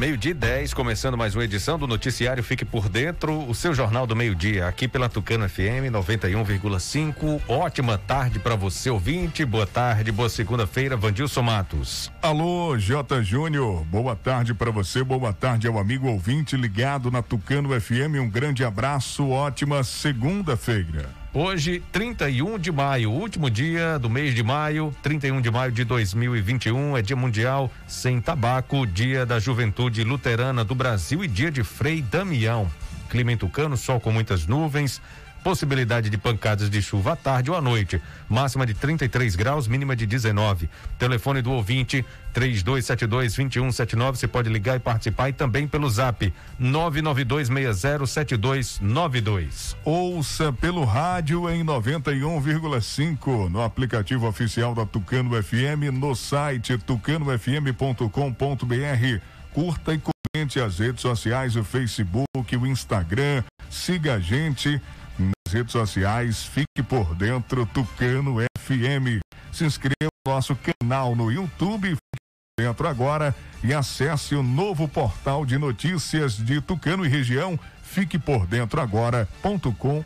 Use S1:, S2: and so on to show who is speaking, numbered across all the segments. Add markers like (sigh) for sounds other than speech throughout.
S1: Meio-dia 10, começando mais uma edição do Noticiário Fique por Dentro, o seu jornal do meio-dia, aqui pela Tucano FM 91,5. Ótima tarde para você, ouvinte. Boa tarde, boa segunda-feira, Vandilson Matos.
S2: Alô, J. Júnior. Boa tarde para você, boa tarde ao amigo ouvinte ligado na Tucano FM. Um grande abraço, ótima segunda-feira.
S1: Hoje, 31 de maio, último dia do mês de maio, 31 de maio de 2021, é Dia Mundial Sem Tabaco, Dia da Juventude Luterana do Brasil e Dia de Frei Damião. Clima em Tucano, sol com muitas nuvens, Possibilidade de pancadas de chuva à tarde ou à noite. Máxima de 33 graus, mínima de 19. Telefone do ouvinte 3272-2179. Você pode ligar e participar e também pelo zap 992607292.
S2: Ouça pelo rádio em 91,5 no aplicativo oficial da Tucano FM, no site tucanofm.com.br. Curta e comente as redes sociais, o Facebook, o Instagram. Siga a gente redes sociais, fique por dentro Tucano FM. Se inscreva no nosso canal no YouTube, fique por dentro agora e acesse o novo portal de notícias de Tucano e região, fique por dentro agora.com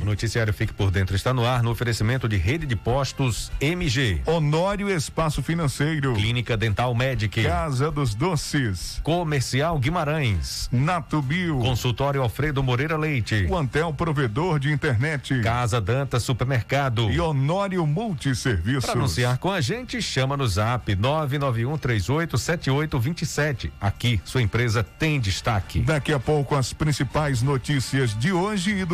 S1: o noticiário Fique por Dentro está no ar no oferecimento de rede de postos MG.
S2: Honório Espaço Financeiro.
S1: Clínica Dental Medic.
S2: Casa dos Doces.
S1: Comercial Guimarães.
S2: Natubio.
S1: Consultório Alfredo Moreira Leite.
S2: Quantel Provedor de Internet.
S1: Casa Danta Supermercado.
S2: E Honório Multisserviços. Para
S1: anunciar com a gente, chama no zap 991 38 7827. Aqui, sua empresa tem destaque.
S2: Daqui a pouco as principais notícias de hoje e do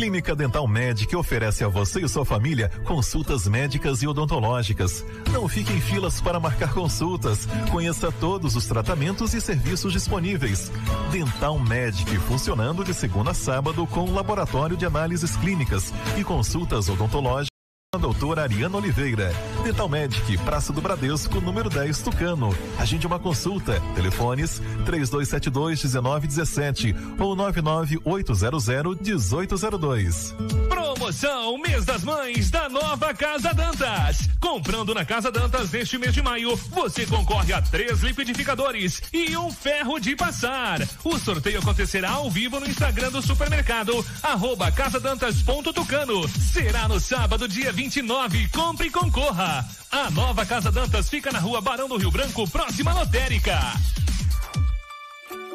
S3: Clínica Dental Medic oferece a você e sua família consultas médicas e odontológicas. Não fique em filas para marcar consultas. Conheça todos os tratamentos e serviços disponíveis. Dental Medic funcionando de segunda a sábado com laboratório de análises clínicas e consultas odontológicas a doutora Ariana Oliveira. Dental Medic, Praça do Bradesco, número 10, Tucano. Agende uma consulta. Telefones 3272-1917 ou 99800-1802.
S4: Promoção Mês das Mães da Nova Casa Dantas. Comprando na Casa Dantas neste mês de maio, você concorre a três liquidificadores e um ferro de passar. O sorteio acontecerá ao vivo no Instagram do supermercado, arroba casadantas.tucano. Será no sábado, dia 29. Compre e concorra. A nova Casa Dantas fica na rua Barão do Rio Branco, próxima lotérica.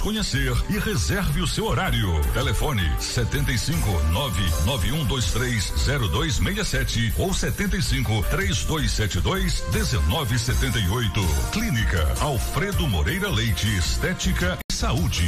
S5: conhecer e reserve o seu horário. Telefone 75 99123 0267 ou 75 3272 1978. Clínica Alfredo Moreira Leite Estética e Saúde.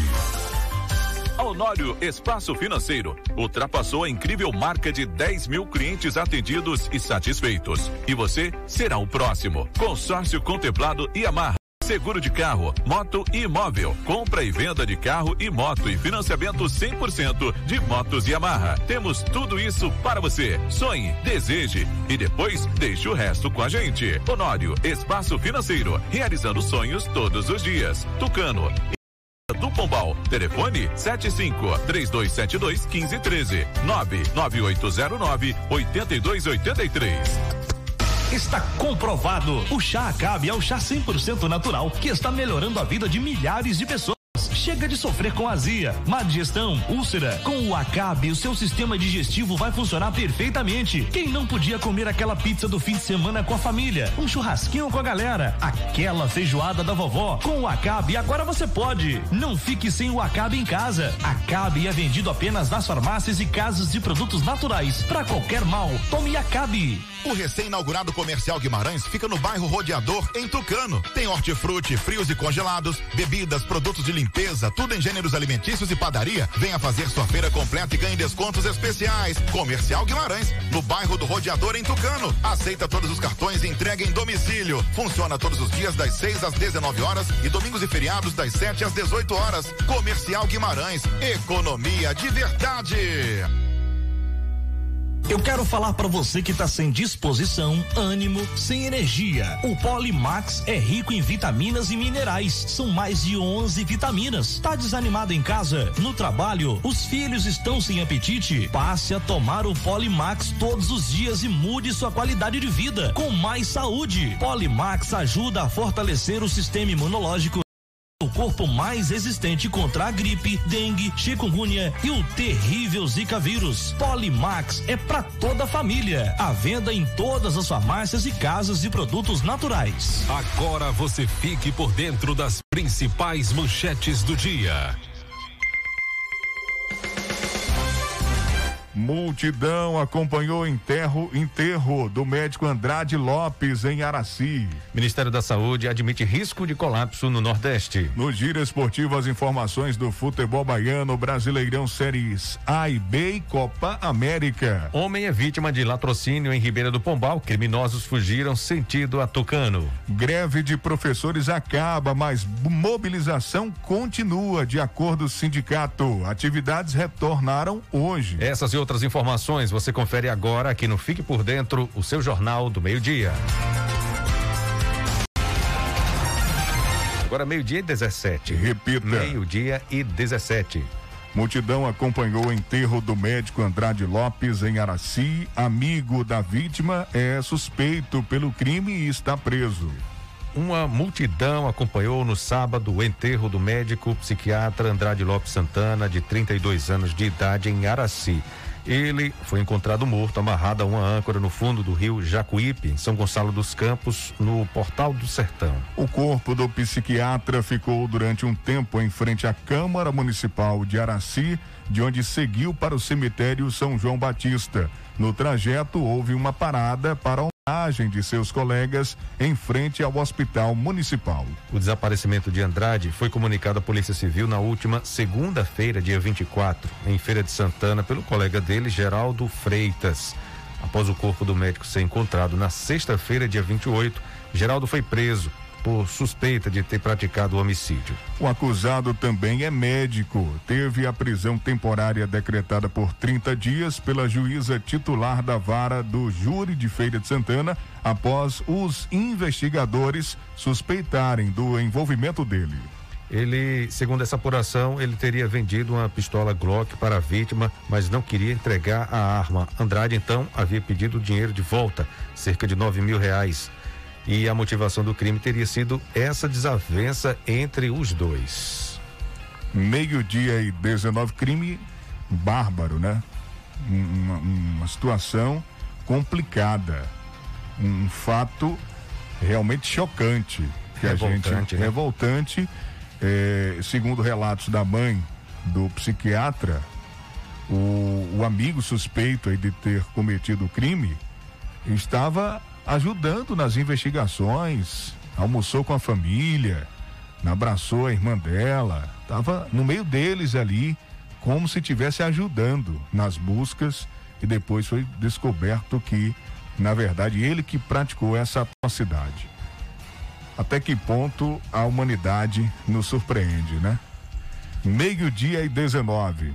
S6: Honório Espaço Financeiro ultrapassou a incrível marca de 10 mil clientes atendidos e satisfeitos. E você será o próximo. Consórcio contemplado e amarra. Seguro de carro, moto e imóvel. Compra e venda de carro e moto e financiamento 100% de motos e amarra. Temos tudo isso para você. Sonhe, deseje e depois deixe o resto com a gente. Honório Espaço Financeiro, realizando sonhos todos os dias. Tucano do Pombal. Telefone 75 3272 1513 99809 8283.
S7: Está comprovado. O chá Acabe é o chá 100% natural que está melhorando a vida de milhares de pessoas. Chega de sofrer com azia, má digestão, úlcera. Com o Acabe, o seu sistema digestivo vai funcionar perfeitamente. Quem não podia comer aquela pizza do fim de semana com a família, um churrasquinho com a galera, aquela feijoada da vovó, com o Acabe agora você pode. Não fique sem o Acabe em casa. Acabe é vendido apenas nas farmácias e casas de produtos naturais. Para qualquer mal, tome Acabe.
S8: O recém-inaugurado Comercial Guimarães fica no bairro Rodeador, em Tucano. Tem hortifruti, frios e congelados, bebidas, produtos de limpeza, tudo em gêneros alimentícios e padaria. Venha fazer sua feira completa e ganhe descontos especiais. Comercial Guimarães, no bairro do Rodeador, em Tucano. Aceita todos os cartões e entrega em domicílio. Funciona todos os dias das 6 às 19 horas e domingos e feriados das 7 às 18 horas. Comercial Guimarães, economia de verdade.
S7: Eu quero falar para você que tá sem disposição, ânimo, sem energia. O Polimax é rico em vitaminas e minerais. São mais de 11 vitaminas. Tá desanimado em casa, no trabalho, os filhos estão sem apetite? Passe a tomar o Polimax todos os dias e mude sua qualidade de vida com mais saúde. Polimax ajuda a fortalecer o sistema imunológico corpo mais resistente contra a gripe, dengue, chikungunya e o terrível Zika vírus. Polimax é para toda a família. A venda em todas as farmácias e casas de produtos naturais.
S9: Agora você fique por dentro das principais manchetes do dia.
S2: Multidão acompanhou enterro, enterro do médico Andrade Lopes em Araci.
S1: Ministério da Saúde admite risco de colapso no Nordeste.
S2: No giro esportivo, as informações do futebol baiano, Brasileirão Séries A e B e Copa América.
S1: Homem é vítima de latrocínio em Ribeira do Pombal. Criminosos fugiram sentido a Tucano.
S2: Greve de professores acaba, mas mobilização continua, de acordo com o sindicato. Atividades retornaram hoje.
S1: Essas e outras informações você confere agora aqui no Fique por Dentro, o seu Jornal do Meio-Dia. Agora meio-dia e 17.
S2: Repita.
S1: Meio-dia e 17.
S2: Multidão acompanhou o enterro do médico Andrade Lopes em Araci. Amigo da vítima é suspeito pelo crime e está preso.
S1: Uma multidão acompanhou no sábado o enterro do médico psiquiatra Andrade Lopes Santana, de 32 anos de idade, em Araci. Ele foi encontrado morto, amarrado a uma âncora no fundo do rio Jacuípe, em São Gonçalo dos Campos, no Portal do Sertão.
S2: O corpo do psiquiatra ficou durante um tempo em frente à Câmara Municipal de Araci, de onde seguiu para o cemitério São João Batista. No trajeto, houve uma parada para homenagem de seus colegas em frente ao Hospital Municipal.
S1: O desaparecimento de Andrade foi comunicado à Polícia Civil na última segunda-feira, dia 24, em Feira de Santana, pelo colega dele, Geraldo Freitas. Após o corpo do médico ser encontrado na sexta-feira, dia 28, Geraldo foi preso por suspeita de ter praticado homicídio.
S2: O acusado também é médico. Teve a prisão temporária decretada por 30 dias pela juíza titular da vara do júri de Feira de Santana após os investigadores suspeitarem do envolvimento dele.
S1: Ele, segundo essa apuração, ele teria vendido uma pistola Glock para a vítima, mas não queria entregar a arma. Andrade então havia pedido o dinheiro de volta, cerca de nove mil reais e a motivação do crime teria sido essa desavença entre os dois.
S2: Meio-dia e 19, crime bárbaro, né? Uma, uma situação complicada. Um fato realmente chocante. Que revoltante, a gente. Né? Revoltante. É, segundo relatos da mãe do psiquiatra, o, o amigo suspeito aí de ter cometido o crime estava ajudando nas investigações, almoçou com a família, abraçou a irmã dela, estava no meio deles ali como se estivesse ajudando nas buscas e depois foi descoberto que, na verdade, ele que praticou essa atrocidade. Até que ponto a humanidade nos surpreende, né? Meio-dia e 19.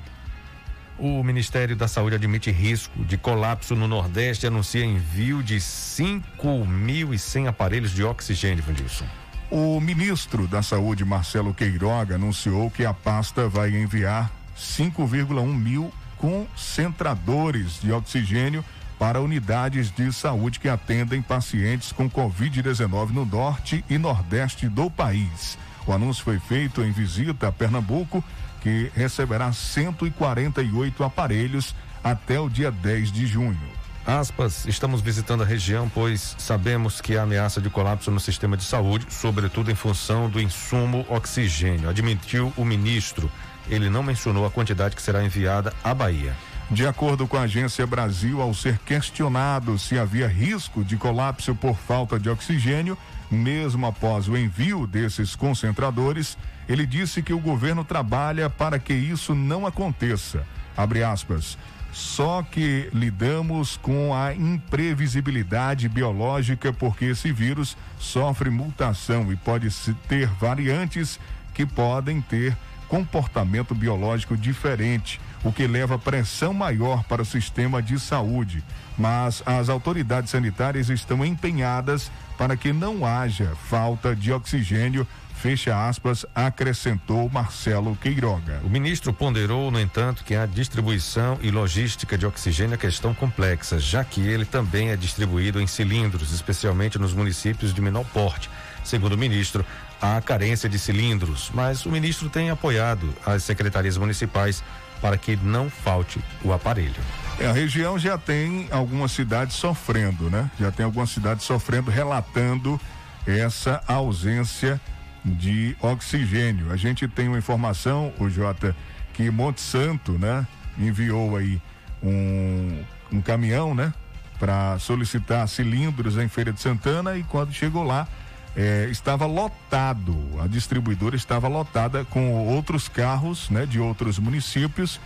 S1: O Ministério da Saúde admite risco de colapso no Nordeste e anuncia envio de 5.100 aparelhos de oxigênio, Vandilson.
S2: O ministro da Saúde, Marcelo Queiroga, anunciou que a pasta vai enviar 5,1 mil concentradores de oxigênio para unidades de saúde que atendem pacientes com Covid-19 no norte e nordeste do país. O anúncio foi feito em visita a Pernambuco, que receberá 148 aparelhos até o dia 10 de junho.
S1: Aspas, estamos visitando a região, pois sabemos que há ameaça de colapso no sistema de saúde, sobretudo em função do insumo oxigênio, admitiu o ministro. Ele não mencionou a quantidade que será enviada à Bahia.
S2: De acordo com a Agência Brasil, ao ser questionado se havia risco de colapso por falta de oxigênio, mesmo após o envio desses concentradores, ele disse que o governo trabalha para que isso não aconteça. Abre aspas. Só que lidamos com a imprevisibilidade biológica porque esse vírus sofre mutação e pode ter variantes que podem ter comportamento biológico diferente, o que leva pressão maior para o sistema de saúde. Mas as autoridades sanitárias estão empenhadas para que não haja falta de oxigênio fecha aspas, acrescentou Marcelo Queiroga.
S1: O ministro ponderou, no entanto, que a distribuição e logística de oxigênio é questão complexa, já que ele também é distribuído em cilindros, especialmente nos municípios de menor porte. Segundo o ministro, há carência de cilindros, mas o ministro tem apoiado as secretarias municipais para que não falte o aparelho.
S2: É, a região já tem algumas cidades sofrendo, né? Já tem algumas cidades sofrendo, relatando essa ausência de oxigênio. A gente tem uma informação, o Jota, que Monte Santo, né, enviou aí um, um caminhão, né, para solicitar cilindros em Feira de Santana e quando chegou lá é, estava lotado, a distribuidora estava lotada com outros carros, né, de outros municípios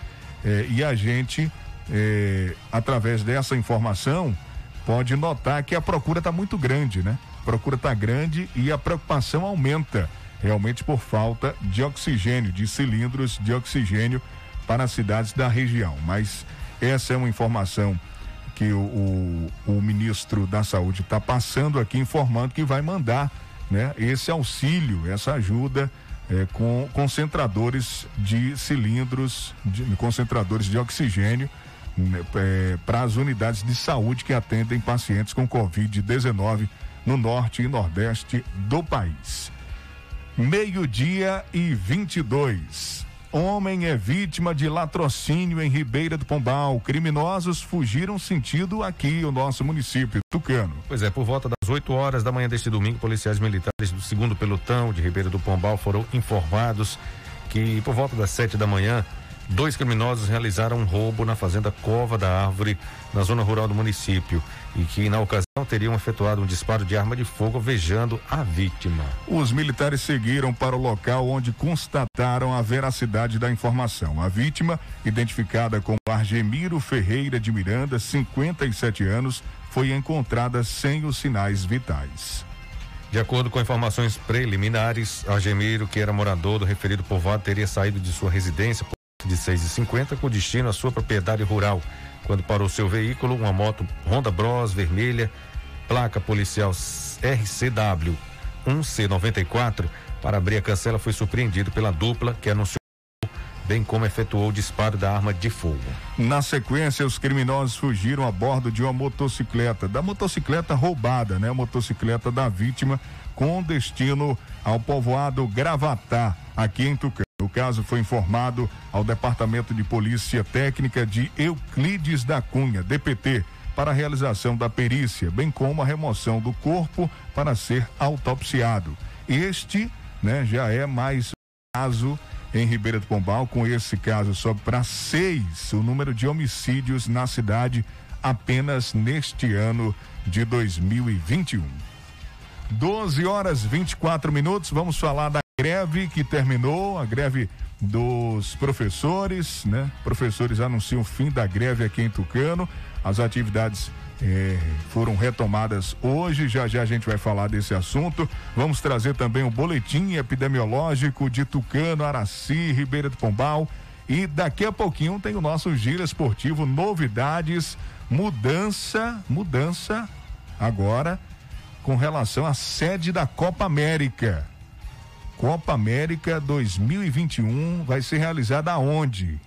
S2: é, e a gente, é, através dessa informação, pode notar que a procura está muito grande, né? A procura está grande e a preocupação aumenta realmente por falta de oxigênio, de cilindros de oxigênio para as cidades da região. Mas essa é uma informação que o, o, o ministro da Saúde está passando aqui, informando que vai mandar né, esse auxílio, essa ajuda é, com concentradores de cilindros, de, concentradores de oxigênio né, é, para as unidades de saúde que atendem pacientes com Covid-19 no norte e nordeste do país. Meio-dia e 22. Homem é vítima de latrocínio em Ribeira do Pombal. Criminosos fugiram sentido aqui, o nosso município, Tucano.
S1: Pois é, por volta das 8 horas da manhã deste domingo, policiais militares do segundo pelotão de Ribeira do Pombal foram informados que por volta das 7 da manhã, dois criminosos realizaram um roubo na fazenda Cova da Árvore, na zona rural do município e que na ocasião teriam efetuado um disparo de arma de fogo alvejando a vítima.
S2: Os militares seguiram para o local onde constataram a veracidade da informação. A vítima, identificada como Argemiro Ferreira de Miranda, 57 anos, foi encontrada sem os sinais vitais.
S1: De acordo com informações preliminares, Argemiro, que era morador do referido povoado, teria saído de sua residência de 6h50 com destino à sua propriedade rural quando parou seu veículo, uma moto Honda Bros vermelha, placa policial RCW 1C94, para abrir a cancela foi surpreendido pela dupla que anunciou bem como efetuou o disparo da arma de fogo.
S2: Na sequência, os criminosos fugiram a bordo de uma motocicleta, da motocicleta roubada, né? A motocicleta da vítima com destino ao povoado Gravatá, aqui em Tucano. O caso foi informado ao Departamento de Polícia Técnica de Euclides da Cunha, DPT, para a realização da perícia, bem como a remoção do corpo para ser autopsiado. Este, né, já é mais um caso em Ribeira do Pombal, com esse caso sobe para seis o número de homicídios na cidade apenas neste ano de 2021. 12 horas 24 minutos, vamos falar da greve que terminou, a greve dos professores, né? Professores anunciam o fim da greve aqui em Tucano. As atividades eh, foram retomadas hoje. Já já a gente vai falar desse assunto. Vamos trazer também o boletim epidemiológico de Tucano, Araci, Ribeira do Pombal. E daqui a pouquinho tem o nosso giro esportivo, novidades, mudança, mudança agora com relação à sede da Copa América. Copa América 2021 vai ser realizada aonde?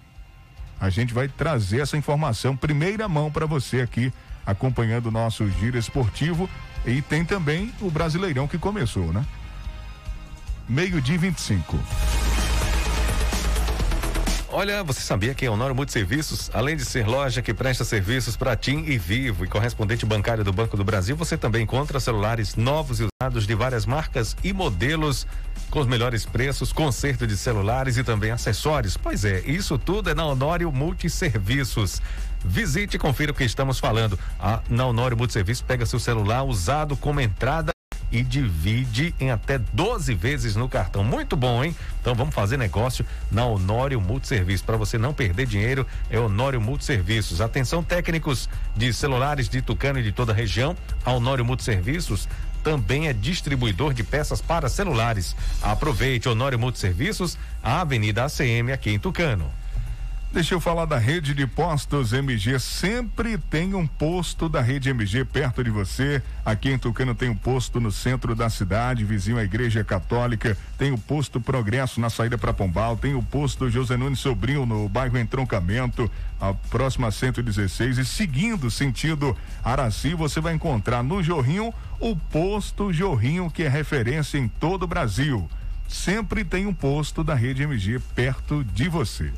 S2: A gente vai trazer essa informação primeira mão para você aqui, acompanhando o nosso giro esportivo. E tem também o Brasileirão que começou, né? Meio-dia 25.
S1: Olha, você sabia que a Honório Multiserviços, além de ser loja que presta serviços para TIM e Vivo e correspondente bancário do Banco do Brasil, você também encontra celulares novos e usados de várias marcas e modelos com os melhores preços, conserto de celulares e também acessórios. Pois é, isso tudo é na Honório Multiserviços. Visite e confira o que estamos falando. A, na Honório Multiserviços pega seu celular usado como entrada e divide em até 12 vezes no cartão. Muito bom, hein? Então vamos fazer negócio na Honório Multiserviços. Para você não perder dinheiro, é Honório Multiserviços. Atenção técnicos de celulares de Tucano e de toda a região. A Honório Multiserviços também é distribuidor de peças para celulares. Aproveite Honório Multiserviços, a Avenida ACM aqui em Tucano.
S2: Deixa eu falar da rede de postos MG. Sempre tem um posto da rede MG perto de você. Aqui em Tucano tem um posto no centro da cidade, vizinho à Igreja Católica. Tem o posto Progresso na saída para Pombal. Tem o posto José Nunes Sobrinho no bairro Entroncamento, a próxima 116. E seguindo sentido Araci, você vai encontrar no Jorrinho o posto Jorrinho, que é referência em todo o Brasil. Sempre tem um posto da rede MG perto de você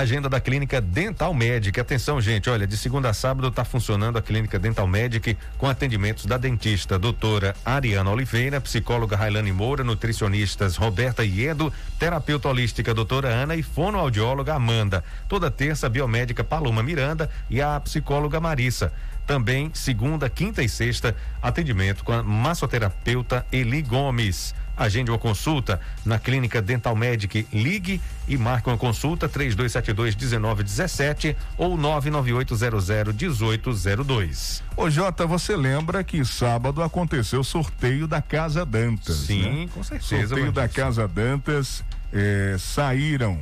S1: agenda da Clínica Dental Medic. Atenção, gente, olha, de segunda a sábado está funcionando a Clínica Dental Medic com atendimentos da dentista doutora Ariana Oliveira, psicóloga Railane Moura, nutricionistas Roberta Iedo, terapeuta holística doutora Ana e fonoaudióloga Amanda. Toda terça, biomédica Paloma Miranda e a psicóloga Marissa. Também segunda, quinta e sexta, atendimento com a massoterapeuta Eli Gomes. Agende uma consulta na Clínica Dental Medic. Ligue e marque uma consulta 3272 1917 ou 99800 1802.
S2: Ô Jota, você lembra que sábado aconteceu o sorteio da Casa Dantas?
S1: Sim,
S2: né?
S1: com certeza.
S2: Sorteio da Casa Dantas. Eh, saíram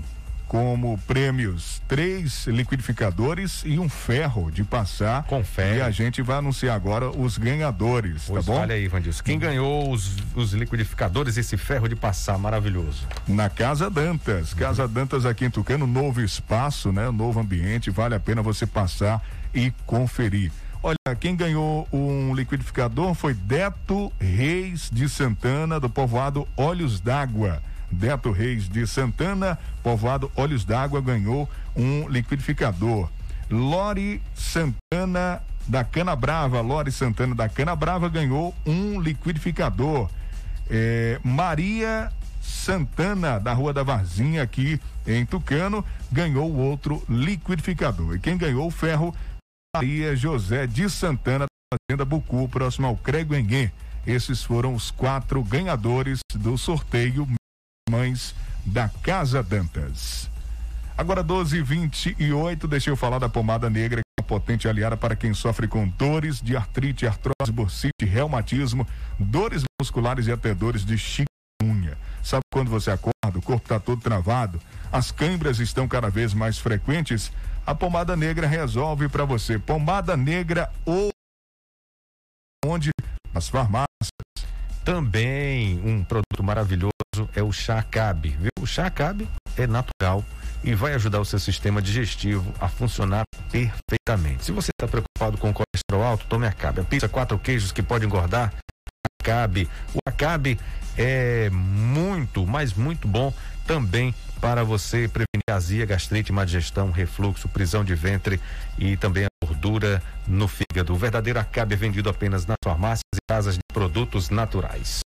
S2: como prêmios três liquidificadores e um ferro de passar.
S1: Confere.
S2: E a gente vai anunciar agora os ganhadores,
S1: pois
S2: tá bom?
S1: Olha aí, Vandilson. Quem ganhou os, os liquidificadores, esse ferro de passar maravilhoso?
S2: Na Casa Dantas. Casa Dantas aqui em Tucano, novo espaço, né? Novo ambiente. Vale a pena você passar e conferir. Olha, quem ganhou um liquidificador foi Deto Reis de Santana, do povoado Olhos d'Água. Deto Reis de Santana, povoado Olhos d'Água, ganhou um liquidificador. Lore Santana da Cana Brava, Lore Santana da Cana Brava ganhou um liquidificador. É, Maria Santana, da Rua da Varzinha, aqui em Tucano, ganhou outro liquidificador. E quem ganhou o ferro, Maria José de Santana, da Fazenda Bucu, próximo ao Creguenguê. Esses foram os quatro ganhadores do sorteio Mães da Casa Dantas. Agora 12 e 28 deixa eu falar da pomada negra, que é uma potente aliada para quem sofre com dores de artrite, artrose, bursite, reumatismo, dores musculares e até dores de chikungunya. Sabe quando você acorda, o corpo está todo travado, as câimbras estão cada vez mais frequentes? A pomada negra resolve para você. Pomada negra ou onde? Nas farmácias.
S1: Também um produto maravilhoso é o chá Cabe, viu? O chá Cabe é natural e vai ajudar o seu sistema digestivo a funcionar perfeitamente. Se você está preocupado com colesterol alto, tome Acabe. A pizza quatro queijos que pode engordar, Acabe. O Acabe é muito, mas muito bom também para você prevenir azia, gastrite, má digestão, refluxo, prisão de ventre e também a gordura no fígado. O verdadeiro Acabe é vendido apenas nas farmácias e casas de produtos naturais.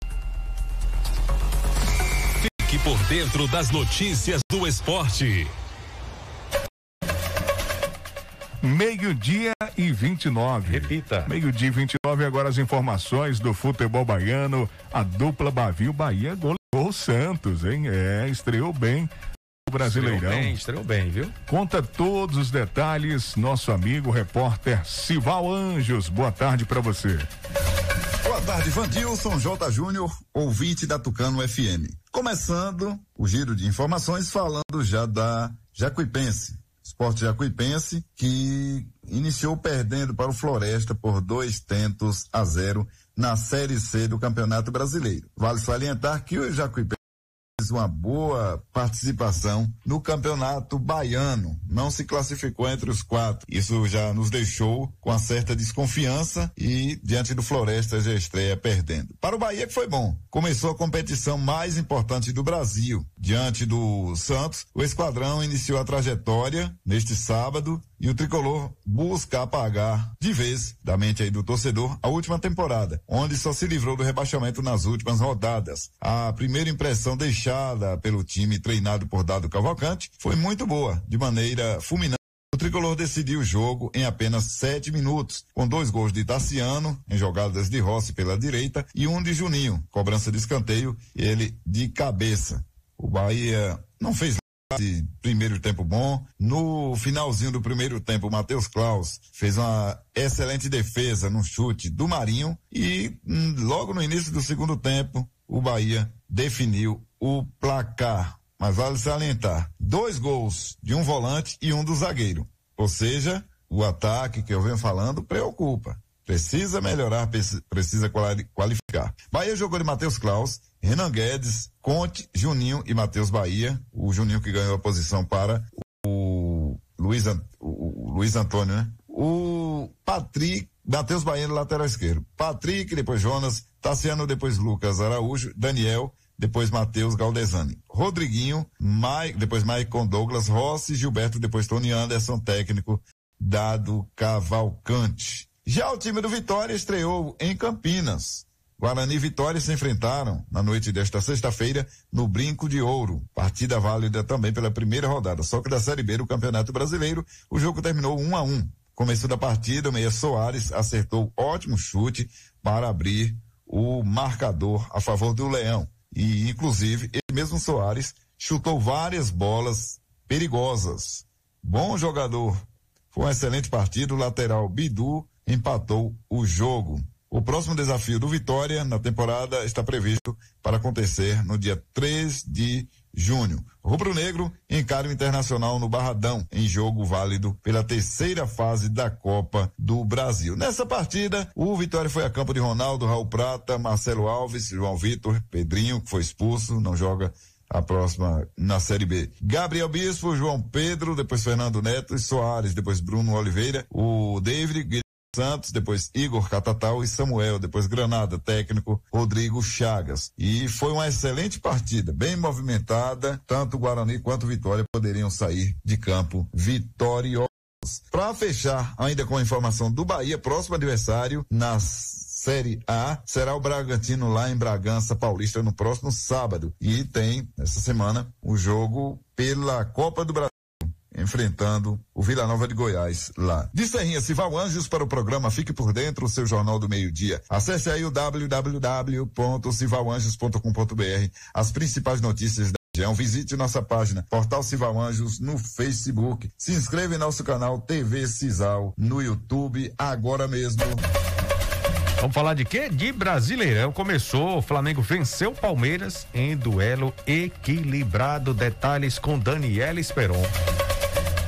S9: Fique por dentro das notícias do esporte.
S2: Meio-dia e 29.
S1: Repita.
S2: Meio-dia e 29, agora as informações do futebol baiano. A dupla Bavio Bahia goleou o Santos, hein? É, estreou bem. O Brasileirão.
S1: Estreou bem, estreou bem, viu?
S2: Conta todos os detalhes, nosso amigo repórter Sival Anjos. Boa tarde para você.
S10: Boa tarde, Vandilson J. Júnior, ouvinte da Tucano FM. Começando o giro de informações falando já da Jacuipense. Esporte Jacuipense que iniciou perdendo para o Floresta por dois tentos a zero na Série C do Campeonato Brasileiro. Vale salientar que o Jacuipense uma boa participação no campeonato baiano, não se classificou entre os quatro. Isso já nos deixou com uma certa desconfiança e diante do Floresta já estreia perdendo. Para o Bahia que foi bom, começou a competição mais importante do Brasil. Diante do Santos, o esquadrão iniciou a trajetória neste sábado e o tricolor busca apagar de vez da mente aí do torcedor a última temporada, onde só se livrou do rebaixamento nas últimas rodadas. A primeira impressão deixada pelo time treinado por Dado Cavalcante foi muito boa, de maneira fulminante. O tricolor decidiu o jogo em apenas sete minutos, com dois gols de Tassiano, em jogadas de Rossi pela direita, e um de Juninho, cobrança de escanteio, ele de cabeça. O Bahia não fez de primeiro tempo bom. No finalzinho do primeiro tempo, o Matheus Klaus fez uma excelente defesa no chute do Marinho e hum, logo no início do segundo tempo, o Bahia definiu o placar. Mas vale salientar, dois gols de um volante e um do zagueiro. Ou seja, o ataque que eu venho falando preocupa. Precisa melhorar, precisa qualificar. Bahia jogou de Matheus Klaus, Renan Guedes, Conte, Juninho e Matheus Bahia. O Juninho que ganhou a posição para o Luiz, o Luiz Antônio, né? O Patrick, Matheus Bahia no lateral esquerdo. Patrick, depois Jonas, Tassiano, depois Lucas Araújo, Daniel, depois Matheus Galdesani. Rodriguinho, Mike, depois Maicon Douglas, Rossi, Gilberto, depois Tony Anderson, técnico, Dado Cavalcante. Já o time do Vitória estreou em Campinas. Guarani e Vitória se enfrentaram na noite desta sexta-feira no Brinco de Ouro. Partida válida também pela primeira rodada, só que da Série B do Campeonato Brasileiro, o jogo terminou um a um. Começo da partida, o Meia Soares acertou ótimo chute para abrir o marcador a favor do Leão. E, inclusive, ele mesmo Soares chutou várias bolas perigosas. Bom jogador. Foi um excelente partido. O lateral Bidu empatou o jogo. O próximo desafio do Vitória na temporada está previsto para acontecer no dia 3 de junho. Rubro Negro encara o Internacional no Barradão, em jogo válido pela terceira fase da Copa do Brasil. Nessa partida, o Vitória foi a campo de Ronaldo, Raul Prata, Marcelo Alves, João Vitor, Pedrinho, que foi expulso, não joga a próxima na Série B. Gabriel Bispo, João Pedro, depois Fernando Neto e Soares, depois Bruno Oliveira, o David, Santos, depois Igor Catatal e Samuel, depois Granada, técnico Rodrigo Chagas. E foi uma excelente partida, bem movimentada, tanto Guarani quanto Vitória poderiam sair de campo vitoriosos. Para fechar, ainda com a informação do Bahia, próximo adversário na Série A será o Bragantino lá em Bragança Paulista no próximo sábado. E tem, essa semana, o jogo pela Copa do Brasil enfrentando o Vila Nova de Goiás lá. De Serrinha Cival Anjos para o programa Fique por Dentro, o seu jornal do meio-dia. Acesse aí o www.civalanjos.com.br. As principais notícias da região. Visite nossa página Portal Cival Anjos no Facebook. Se inscreva em nosso canal TV Cisal no YouTube agora mesmo.
S1: Vamos falar de quê? De Brasileirão. Começou, o Flamengo venceu o Palmeiras em duelo equilibrado. Detalhes com Daniela Esperon.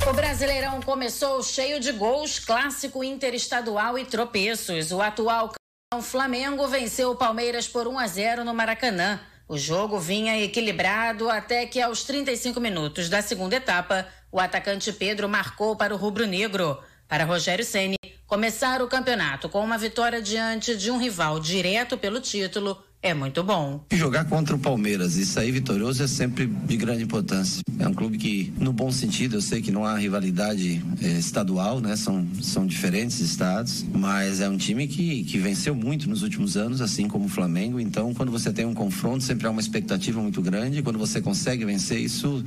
S11: O Brasileirão começou cheio de gols, clássico interestadual e tropeços. O atual campeão Flamengo venceu o Palmeiras por 1 a 0 no Maracanã. O jogo vinha equilibrado até que aos 35 minutos da segunda etapa, o atacante Pedro marcou para o rubro-negro. Para Rogério Ceni, começar o campeonato com uma vitória diante de um rival direto pelo título é muito bom.
S12: Jogar contra o Palmeiras e sair vitorioso é sempre de grande importância. É um clube que, no bom sentido, eu sei que não há rivalidade é, estadual, né? São, são diferentes estados, mas é um time que, que venceu muito nos últimos anos, assim como o Flamengo. Então, quando você tem um confronto, sempre há uma expectativa muito grande. Quando você consegue vencer, isso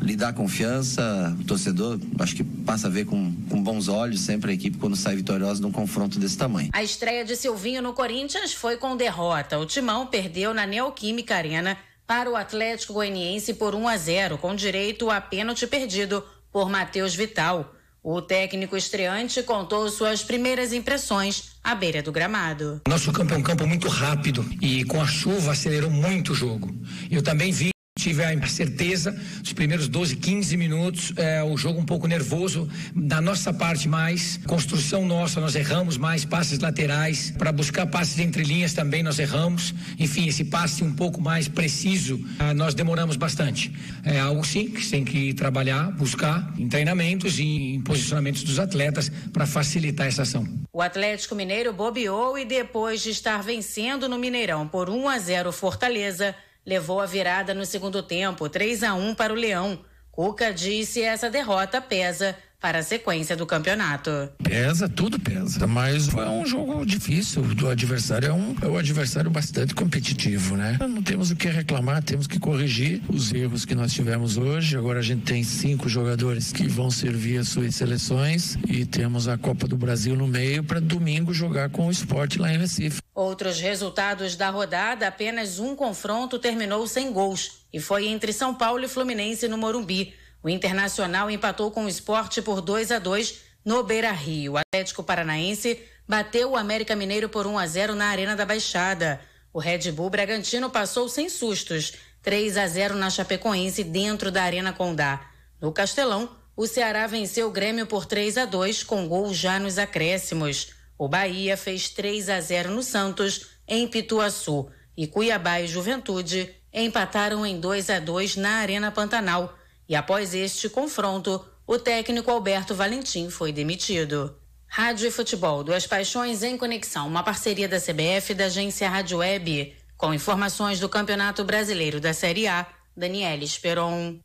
S12: lhe dá confiança. O torcedor, acho que passa a ver com, com bons olhos sempre a equipe quando sai vitoriosa num confronto desse tamanho.
S11: A estreia de Silvinho no Corinthians foi com derrota. O Timão perdeu na Neoquímica Arena para o Atlético Goianiense por 1 a 0, com direito a pênalti perdido por Matheus Vital. O técnico estreante contou suas primeiras impressões à beira do gramado.
S13: Nosso campo é um campo muito rápido e com a chuva acelerou muito o jogo. Eu também vi tive a certeza, os primeiros 12, 15 minutos, é, o jogo um pouco nervoso, da nossa parte mais, construção nossa, nós erramos mais, passes laterais, para buscar passes entre linhas também nós erramos, enfim, esse passe um pouco mais preciso, ah, nós demoramos bastante. É algo sim que tem que trabalhar, buscar em treinamentos e em posicionamentos dos atletas para facilitar essa ação.
S11: O Atlético Mineiro bobeou e depois de estar vencendo no Mineirão por 1 a 0 Fortaleza, levou a virada no segundo tempo, 3 a 1 para o Leão. Cuca disse essa derrota pesa para a sequência do campeonato.
S14: Pesa, tudo pesa, mas foi um jogo difícil. O adversário é um, é um adversário bastante competitivo, né? Não temos o que reclamar, temos que corrigir os erros que nós tivemos hoje. Agora a gente tem cinco jogadores que vão servir as suas seleções e temos a Copa do Brasil no meio para domingo jogar com o esporte lá em Recife.
S11: Outros resultados da rodada, apenas um confronto terminou sem gols e foi entre São Paulo e Fluminense no Morumbi. O Internacional empatou com o esporte por 2 a 2 no Beira Rio. O Atlético Paranaense bateu o América Mineiro por 1 a 0 na Arena da Baixada. O Red Bull Bragantino passou sem sustos, 3 a 0 na Chapecoense dentro da Arena Condá. No Castelão, o Ceará venceu o Grêmio por 3 a 2 com gol já nos acréscimos. O Bahia fez 3 a 0 no Santos em Pituaçu e Cuiabá e Juventude empataram em 2 a 2 na Arena Pantanal. E após este confronto, o técnico Alberto Valentim foi demitido. Rádio e Futebol, duas paixões em conexão, uma parceria da CBF e da agência Rádio Web. Com informações do Campeonato Brasileiro da Série A, Daniela Esperon.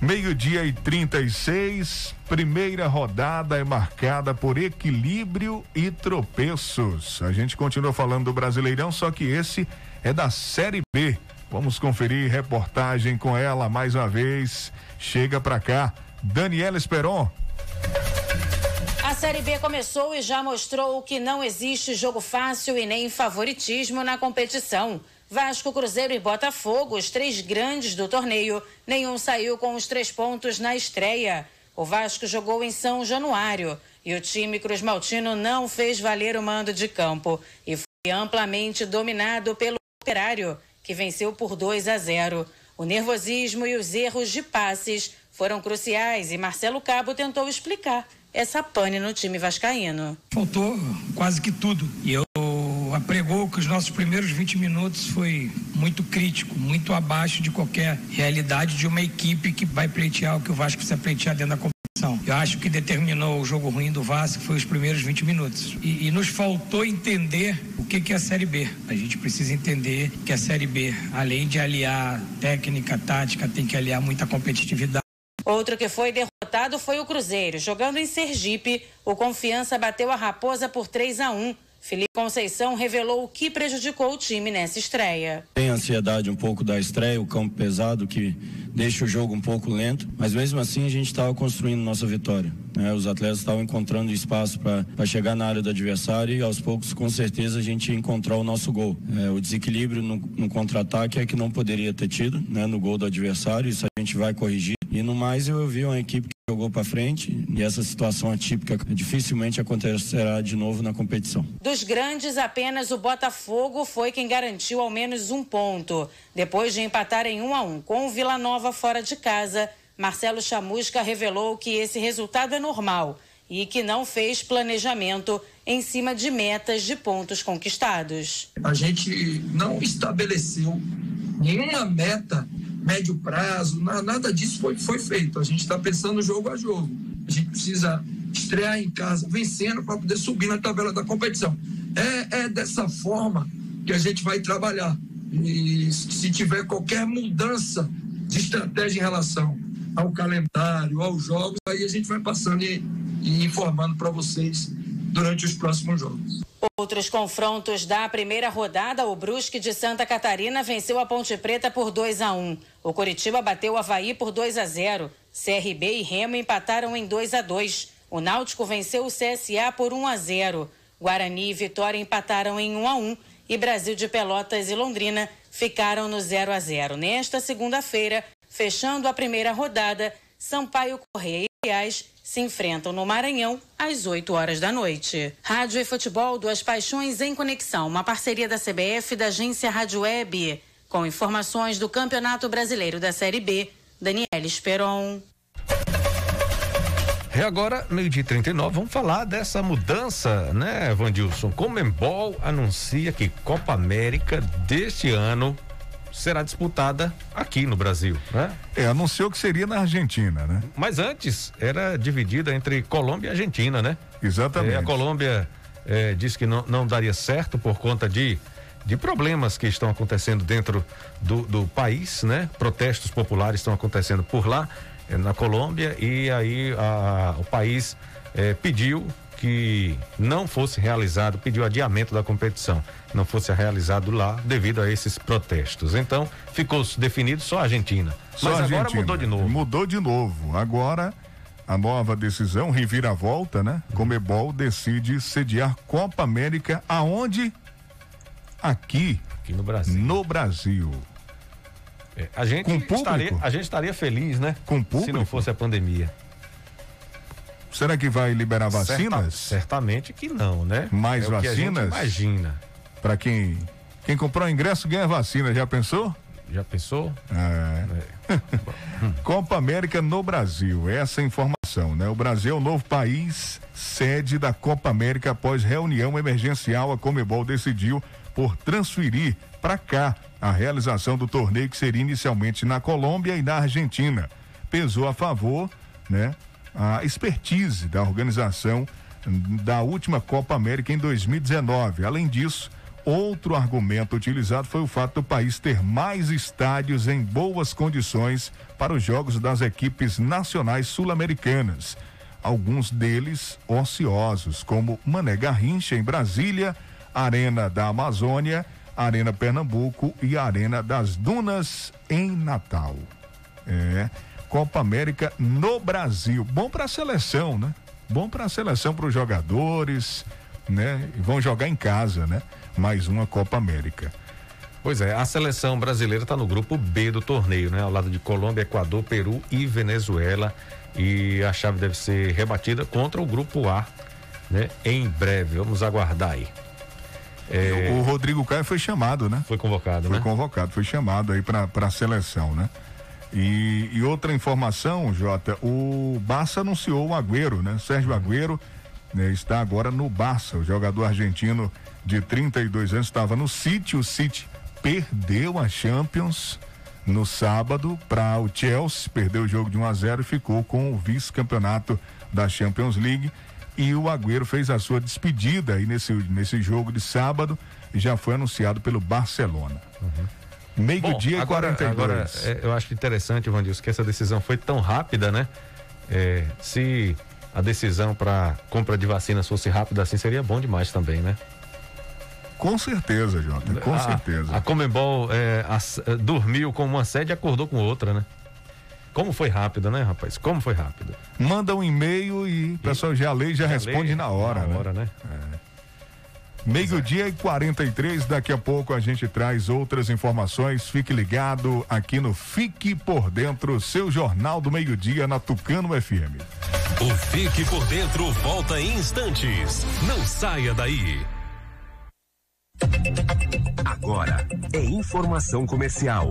S2: Meio-dia e 36, primeira rodada é marcada por equilíbrio e tropeços. A gente continua falando do Brasileirão, só que esse é da Série B. Vamos conferir reportagem com ela mais uma vez. Chega pra cá, Daniela Esperon.
S11: A Série B começou e já mostrou que não existe jogo fácil e nem favoritismo na competição. Vasco, Cruzeiro e Botafogo, os três grandes do torneio, nenhum saiu com os três pontos na estreia. O Vasco jogou em São Januário e o time Cruz Maltino não fez valer o mando de campo e foi amplamente dominado pelo Operário, que venceu por 2 a 0. O nervosismo e os erros de passes foram cruciais e Marcelo Cabo tentou explicar essa pane no time vascaíno.
S13: Faltou quase que tudo. E eu apregou que os nossos primeiros 20 minutos foi muito crítico, muito abaixo de qualquer realidade de uma equipe que vai pleitear o que o Vasco precisa pleitear dentro da competição. Eu acho que determinou o jogo ruim do Vasco foi os primeiros 20 minutos. E, e nos faltou entender o que, que é a Série B. A gente precisa entender que a Série B, além de aliar técnica, tática, tem que aliar muita competitividade.
S11: Outro que foi derrotado foi o Cruzeiro. Jogando em Sergipe, o Confiança bateu a Raposa por 3 a 1. Felipe Conceição revelou o que prejudicou o time nessa estreia.
S15: Tem ansiedade um pouco da estreia, o campo pesado que deixa o jogo um pouco lento, mas mesmo assim a gente estava construindo nossa vitória. Né? Os atletas estavam encontrando espaço para chegar na área do adversário e aos poucos, com certeza, a gente ia encontrar o nosso gol. É, o desequilíbrio no, no contra-ataque é que não poderia ter tido né? no gol do adversário, isso a gente vai corrigir. E no mais eu vi uma equipe que jogou para frente e essa situação atípica dificilmente acontecerá de novo na competição.
S11: Dos grandes, apenas o Botafogo foi quem garantiu ao menos um ponto. Depois de empatar em 1 um a 1 um com o Vila Nova fora de casa, Marcelo Chamusca revelou que esse resultado é normal e que não fez planejamento em cima de metas de pontos conquistados.
S16: A gente não estabeleceu nenhuma meta médio prazo, nada disso foi, foi feito. A gente está pensando jogo a jogo. A gente precisa estrear em casa vencendo para poder subir na tabela da competição. É, é dessa forma que a gente vai trabalhar. E se tiver qualquer mudança de estratégia em relação ao calendário, aos jogos, aí a gente vai passando e, e informando para vocês durante os próximos jogos.
S11: Outros confrontos da primeira rodada, o Brusque de Santa Catarina venceu a Ponte Preta por 2 a 1. O Coritiba bateu o Havaí por 2 a 0. CRB e Remo empataram em 2 a 2. O Náutico venceu o CSA por 1 a 0. Guarani e Vitória empataram em 1 a 1 e Brasil de Pelotas e Londrina ficaram no 0 a 0. Nesta segunda-feira, fechando a primeira rodada, Sampaio Correia e Goiás se enfrentam no Maranhão às 8 horas da noite. Rádio e Futebol, duas paixões em conexão, uma parceria da CBF e da agência Rádio Web. Com informações do Campeonato Brasileiro da Série B, Daniela Esperon.
S1: E agora, meio-dia 39, vamos falar dessa mudança, né, Vandilson? Comembol anuncia que Copa América deste ano será disputada aqui no Brasil, né?
S2: É, anunciou que seria na Argentina, né?
S1: Mas antes era dividida entre Colômbia e Argentina, né?
S2: Exatamente.
S1: É, a Colômbia é, disse que não, não daria certo por conta de, de problemas que estão acontecendo dentro do, do país, né? Protestos populares estão acontecendo por lá, é, na Colômbia, e aí a, o país é, pediu que não fosse realizado, pediu adiamento da competição, não fosse realizado lá devido a esses protestos. Então, ficou definido só a Argentina.
S2: Só
S1: Mas
S2: a
S1: agora
S2: Argentina.
S1: mudou de novo.
S2: Mudou de novo. Agora, a nova decisão, reviravolta, né? Comebol decide sediar Copa América aonde? Aqui.
S1: Aqui no Brasil.
S2: No Brasil.
S1: É, a gente
S2: Com público?
S1: estaria, a gente estaria feliz, né?
S2: Com público?
S1: Se não fosse a pandemia.
S2: Será que vai liberar vacinas?
S1: Certa- certamente que não, né?
S2: Mais
S1: É o que
S2: vacinas?
S1: imagina.
S2: Para quem quem comprou o ingresso ganha vacina, já pensou?
S1: Já pensou?
S2: É. (laughs) Copa América no Brasil, essa é a informação, né? O Brasil é o novo país sede da Copa América após reunião emergencial. A Comebol decidiu por transferir para cá a realização do torneio que seria inicialmente na Colômbia e na Argentina. Pesou a favor, né? A expertise da organização da última Copa América em 2019. Além disso, Outro argumento utilizado foi o fato do país ter mais estádios em boas condições para os jogos das equipes nacionais sul-americanas. Alguns deles ociosos, como Mané Garrincha em Brasília, Arena da Amazônia, Arena Pernambuco e Arena das Dunas em Natal. É, Copa América no Brasil. Bom para a seleção, né? Bom para a seleção, para os jogadores, né? Vão jogar em casa, né? Mais uma Copa América.
S1: Pois é, a seleção brasileira está no grupo B do torneio, né? Ao lado de Colômbia, Equador, Peru e Venezuela. E a chave deve ser rebatida contra o grupo A, né? Em breve. Vamos aguardar aí. É,
S2: O Rodrigo Caio foi chamado, né?
S1: Foi convocado,
S2: Foi
S1: né?
S2: convocado, foi chamado aí para a seleção, né? E, e outra informação, Jota, o Barça anunciou o Agüero, né? Sérgio Agüero né, está agora no Barça. O jogador argentino de 32 anos estava no City. O City perdeu a Champions no sábado para o Chelsea, perdeu o jogo de 1 a 0 e ficou com o vice-campeonato da Champions League. E o Agüero fez a sua despedida aí nesse, nesse jogo de sábado e já foi anunciado pelo Barcelona. Meio-dia e
S1: agora,
S2: 42.
S1: agora é, eu acho interessante, Vandilson, que essa decisão foi tão rápida, né? É, se a decisão para compra de vacinas fosse rápida assim, seria bom demais também, né?
S2: Com certeza, Jota, com
S1: a,
S2: certeza.
S1: A Comembol é, as- é, dormiu com uma sede e acordou com outra, né? Como foi rápido, né, rapaz? Como foi rápido.
S2: Manda um e-mail e o pessoal já lê e já,
S1: Já
S2: responde
S1: lê
S2: na hora,
S1: na
S2: né?
S1: hora, né?
S2: Meio-dia e 43, daqui a pouco a gente traz outras informações. Fique ligado aqui no Fique por Dentro, seu jornal do meio-dia na Tucano FM.
S9: O Fique por Dentro volta em instantes. Não saia daí.
S17: Agora é informação comercial.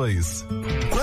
S18: Quando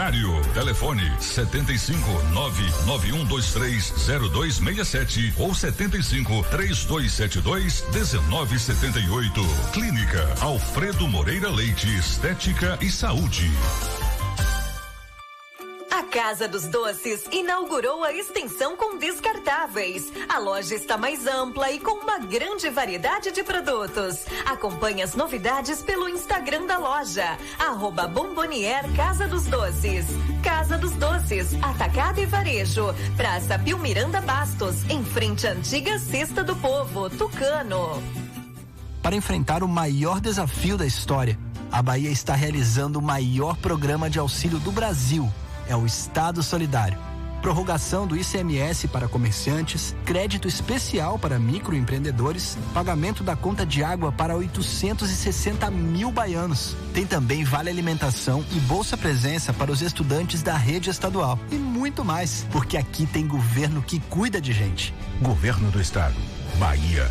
S5: horário. Telefone 75 99123 0267 ou 75 3272 1978. Clínica Alfredo Moreira Leite Estética e Saúde.
S19: Casa dos Doces inaugurou a extensão com descartáveis. A loja está mais ampla e com uma grande variedade de produtos. Acompanhe as novidades pelo Instagram da loja, arroba Bombonier Casa dos Doces. Casa dos Doces, Atacado e Varejo, Praça Pio Miranda Bastos, em frente à antiga Cesta do Povo, Tucano.
S18: Para enfrentar o maior desafio da história, a Bahia está realizando o maior programa de auxílio do Brasil é o Estado Solidário. Prorrogação do ICMS para comerciantes, crédito especial para microempreendedores, pagamento da conta de água para 860 mil baianos. Tem também Vale Alimentação e Bolsa Presença para os estudantes da rede estadual. E muito mais, porque aqui tem governo que cuida de gente.
S20: Governo do Estado. Bahia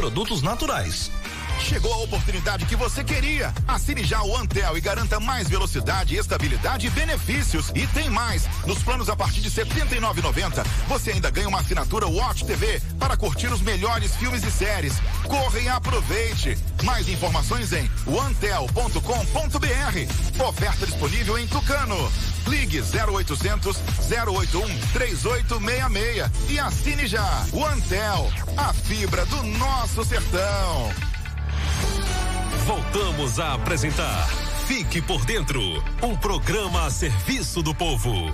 S7: produtos naturais.
S8: Chegou a oportunidade que você queria. Assine já o Antel e garanta mais velocidade, estabilidade e benefícios. E tem mais. Nos planos a partir de R$ 79,90, você ainda ganha uma assinatura Watch TV para curtir os melhores filmes e séries. Corra e aproveite. Mais informações em antel.com.br. Oferta disponível em Tucano. Ligue 0800 081 3866 e assine já. O Antel, a fibra do nosso sertão.
S9: Voltamos a apresentar Fique por Dentro um programa a serviço do povo.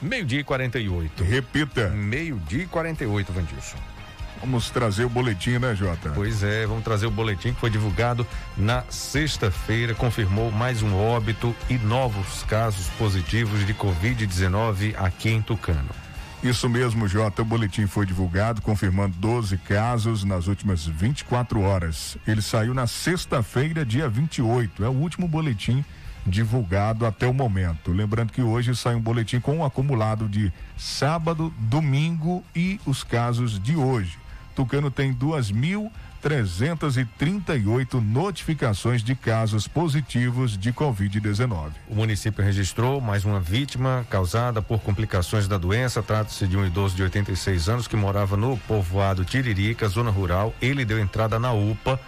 S1: Meio-dia e 48.
S2: Repita.
S1: Meio-dia e 48, Vandilson.
S2: Vamos trazer o boletim, né, Jota?
S1: Pois é, vamos trazer o boletim que foi divulgado na sexta-feira, confirmou mais um óbito e novos casos positivos de Covid-19 aqui em Tucano.
S2: Isso mesmo, Jota. O boletim foi divulgado, confirmando 12 casos nas últimas 24 horas. Ele saiu na sexta-feira, dia 28. É o último boletim divulgado até o momento. Lembrando que hoje sai um boletim com um acumulado de sábado, domingo e os casos de hoje. Tucano tem 2.338 notificações de casos positivos de Covid-19.
S1: O município registrou mais uma vítima causada por complicações da doença. Trata-se de um idoso de 86 anos que morava no povoado Tiririca, zona rural. Ele deu entrada na UPA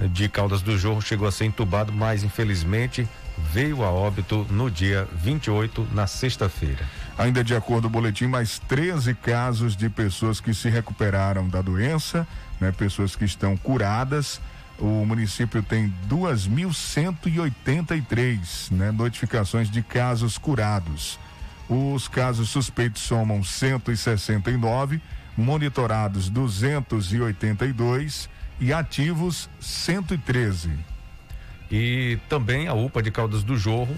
S1: de Caldas do Jorro, chegou a ser entubado, mas infelizmente veio a óbito no dia 28, na sexta-feira.
S2: Ainda de acordo com o boletim, mais 13 casos de pessoas que se recuperaram da doença, né? Pessoas que estão curadas. O município tem 2.183 né, notificações de casos curados. Os casos suspeitos somam 169, monitorados 282 e ativos 113.
S1: E também a UPA de Caldas do Jorro,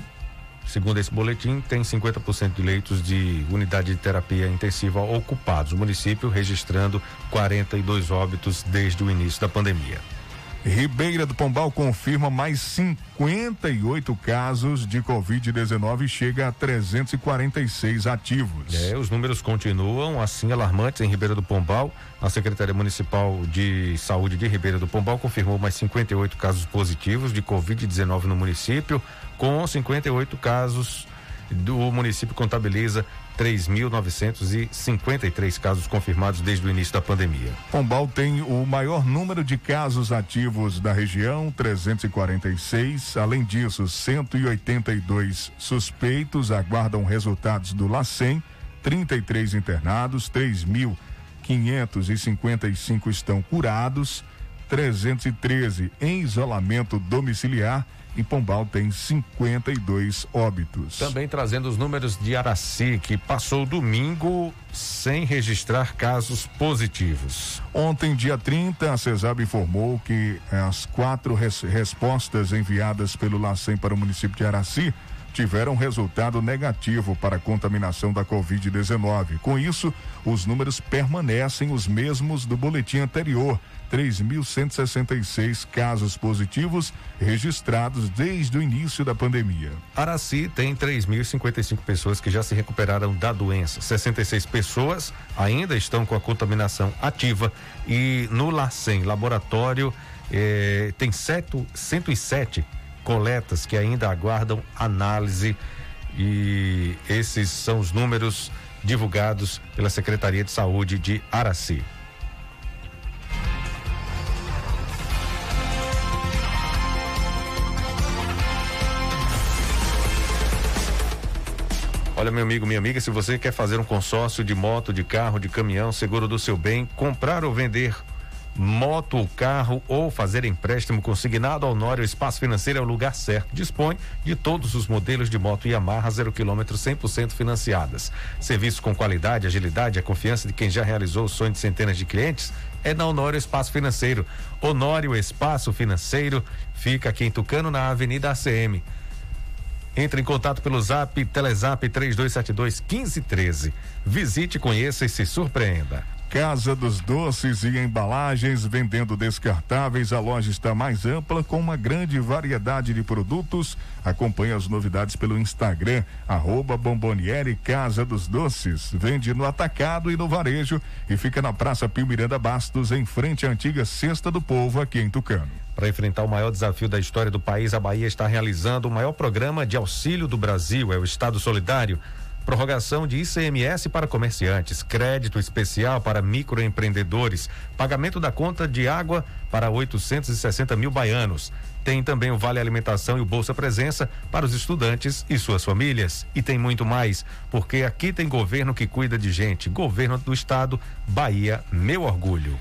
S1: segundo esse boletim, tem 50% de leitos de unidade de terapia intensiva ocupados. O município registrando 42 óbitos desde o início da pandemia.
S2: Ribeira do Pombal confirma mais 58 casos de Covid-19 e chega a 346 ativos.
S1: É, os números continuam assim alarmantes em Ribeira do Pombal. A Secretaria Municipal de Saúde de Ribeira do Pombal confirmou mais 58 casos positivos de Covid-19 no município, com 58 casos do município contabiliza 3.953 casos confirmados desde o início da pandemia.
S2: Pombal tem o maior número de casos ativos da região, 346. Além disso, 182 suspeitos aguardam resultados do LACEN, 33 internados, 3.555 estão curados, 313 em isolamento domiciliar e Pombal tem 52 óbitos.
S1: Também trazendo os números de Araci, que passou domingo sem registrar casos positivos.
S2: Ontem, dia 30, a CESAB informou que as quatro res respostas enviadas pelo LACEN para o município de Araci tiveram resultado negativo para a contaminação da Covid-19. Com isso, os números permanecem os mesmos do boletim anterior. 3.166 casos positivos registrados desde o início da pandemia.
S1: Araci tem 3.055 pessoas que já se recuperaram da doença. 66 pessoas ainda estão com a contaminação ativa e no LACEN, laboratório, eh, tem seto, 107 coletas que ainda aguardam análise e esses são os números divulgados pela Secretaria de Saúde de Araci. Olha, meu amigo, minha amiga, se você quer fazer um consórcio de moto, de carro, de caminhão, seguro do seu bem, comprar ou vender moto ou carro ou fazer empréstimo consignado ao Nório Espaço Financeiro é o lugar certo. Dispõe de todos os modelos de moto Yamaha zero quilômetro 100% financiadas. Serviço com qualidade, agilidade, a confiança de quem já realizou o sonho de centenas de clientes é na Honório Espaço Financeiro. Honório Espaço Financeiro fica aqui em Tucano, na Avenida ACM. Entre em contato pelo Zap, Telezap 3272 1513. Visite, conheça e se surpreenda.
S2: Casa dos Doces e Embalagens, vendendo descartáveis. A loja está mais ampla, com uma grande variedade de produtos. Acompanhe as novidades pelo Instagram, arroba Bomboniere Casa dos Doces. Vende no atacado e no varejo e fica na Praça Pio Miranda Bastos, em frente à antiga Cesta do Povo, aqui em Tucano.
S1: Para enfrentar o maior desafio da história do país, a Bahia está realizando o maior programa de auxílio do Brasil, é o Estado Solidário prorrogação de ICMS para comerciantes, crédito especial para microempreendedores, pagamento da conta de água para 860 mil baianos. Tem também o Vale Alimentação e o Bolsa Presença para os estudantes e suas famílias. E tem muito mais, porque aqui tem governo que cuida de gente. Governo do Estado, Bahia, meu orgulho.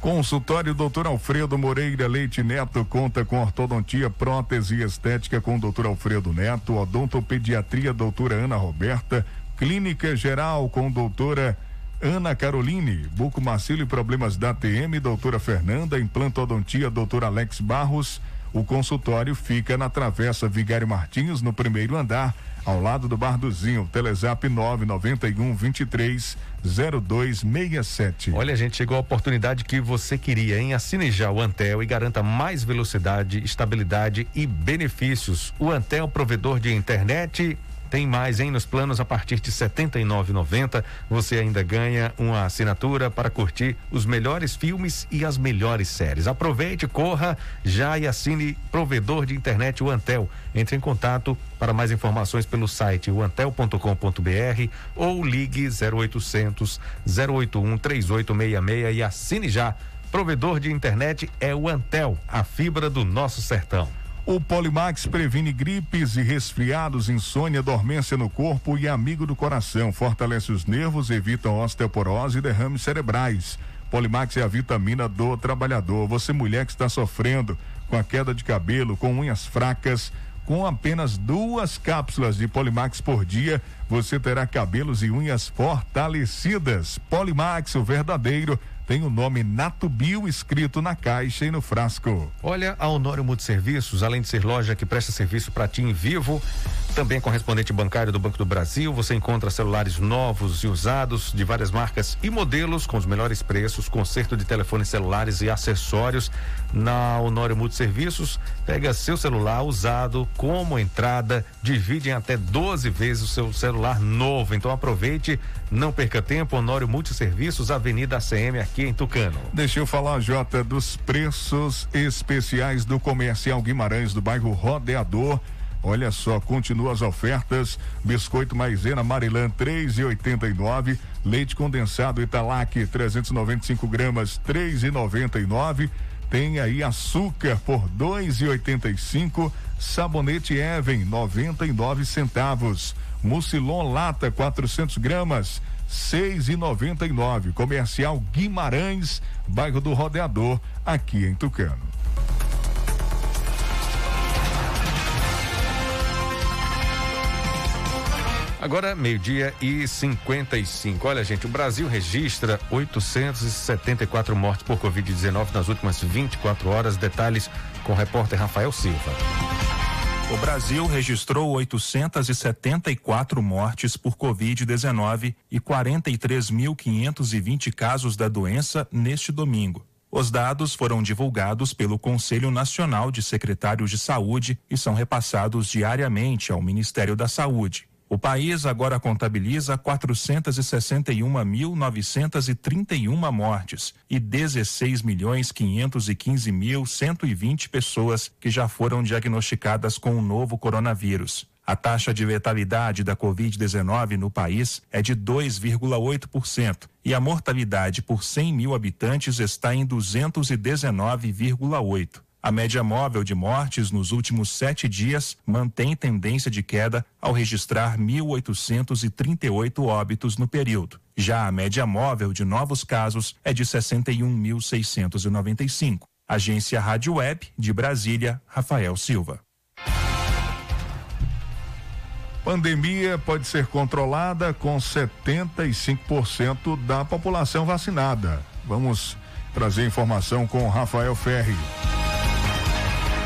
S2: Consultório Dr. Alfredo Moreira Leite Neto conta com ortodontia, prótese estética com Dr. Alfredo Neto, odontopediatria doutora Ana Roberta, clínica geral com doutora Ana Caroline, buco macilo e problemas da TM, doutora Fernanda, implantodontia, doutor Alex Barros. O consultório fica na Travessa Vigário Martins, no primeiro andar, ao lado do Bar do Zinho. Telezap 991 23 0267.
S1: Olha, gente, chegou a oportunidade que você queria, hein? Assine já o Antel e garanta mais velocidade, estabilidade e benefícios. O Antel, provedor de internet tem mais, hein? Nos planos a partir de R$ 79,90 você ainda ganha uma assinatura para curtir os melhores filmes e as melhores séries. Aproveite, corra já e assine provedor de internet o Antel. Entre em contato para mais informações pelo site antel.com.br ou ligue 0800 081 3866 e assine já. Provedor de internet é o Antel, a fibra do nosso sertão.
S2: O Polimax previne gripes e resfriados, insônia, dormência no corpo e amigo do coração. Fortalece os nervos, evita osteoporose e derrames cerebrais. Polimax é a vitamina do trabalhador. Você, mulher que está sofrendo com a queda de cabelo, com unhas fracas, com apenas duas cápsulas de Polimax por dia, você terá cabelos e unhas fortalecidas. Polimax, o verdadeiro tem o nome Natubio escrito na caixa e no frasco.
S1: Olha, a Honório Multiserviços, além de ser loja que presta serviço para ti em vivo, também é correspondente bancário do Banco do Brasil, você encontra celulares novos e usados de várias marcas e modelos com os melhores preços, conserto de telefones celulares e acessórios na Honório Multiserviços. Pega seu celular usado como entrada, divide em até 12 vezes o seu celular novo. Então aproveite, não perca tempo. Honório Multiserviços, Avenida ACM aqui em Tucano.
S2: Deixa eu falar, Jota, dos preços especiais do Comercial Guimarães do bairro Rodeador. Olha só, continua as ofertas. Biscoito maisena Marilã 3,89. Leite condensado Italac 395 gramas 3,99. Tem aí açúcar por 2,85. Sabonete Even 99 centavos. Mucilon lata 400 gramas seis e noventa e nove. Comercial Guimarães, bairro do Rodeador, aqui em Tucano.
S1: Agora, meio-dia e 55. Olha, gente, o Brasil registra 874 mortes por Covid-19 nas últimas 24 horas. Detalhes com o repórter Rafael Silva.
S21: O Brasil registrou 874 mortes por Covid-19 e 43.520 casos da doença neste domingo. Os dados foram divulgados pelo Conselho Nacional de Secretários de Saúde e são repassados diariamente ao Ministério da Saúde. O país agora contabiliza 461.931 mortes e 16 milhões 515 mil 120 pessoas que já foram diagnosticadas com o novo coronavírus. A taxa de letalidade da Covid-19 no país é de 2,8% e a mortalidade por 100 mil habitantes está em 219,8%. A média móvel de mortes nos últimos sete dias mantém tendência de queda ao registrar 1.838 óbitos no período. Já a média móvel de novos casos é de 61.695. Agência Rádio Web de Brasília, Rafael Silva.
S2: Pandemia pode ser controlada com 75% da população vacinada. Vamos trazer informação com Rafael Ferri.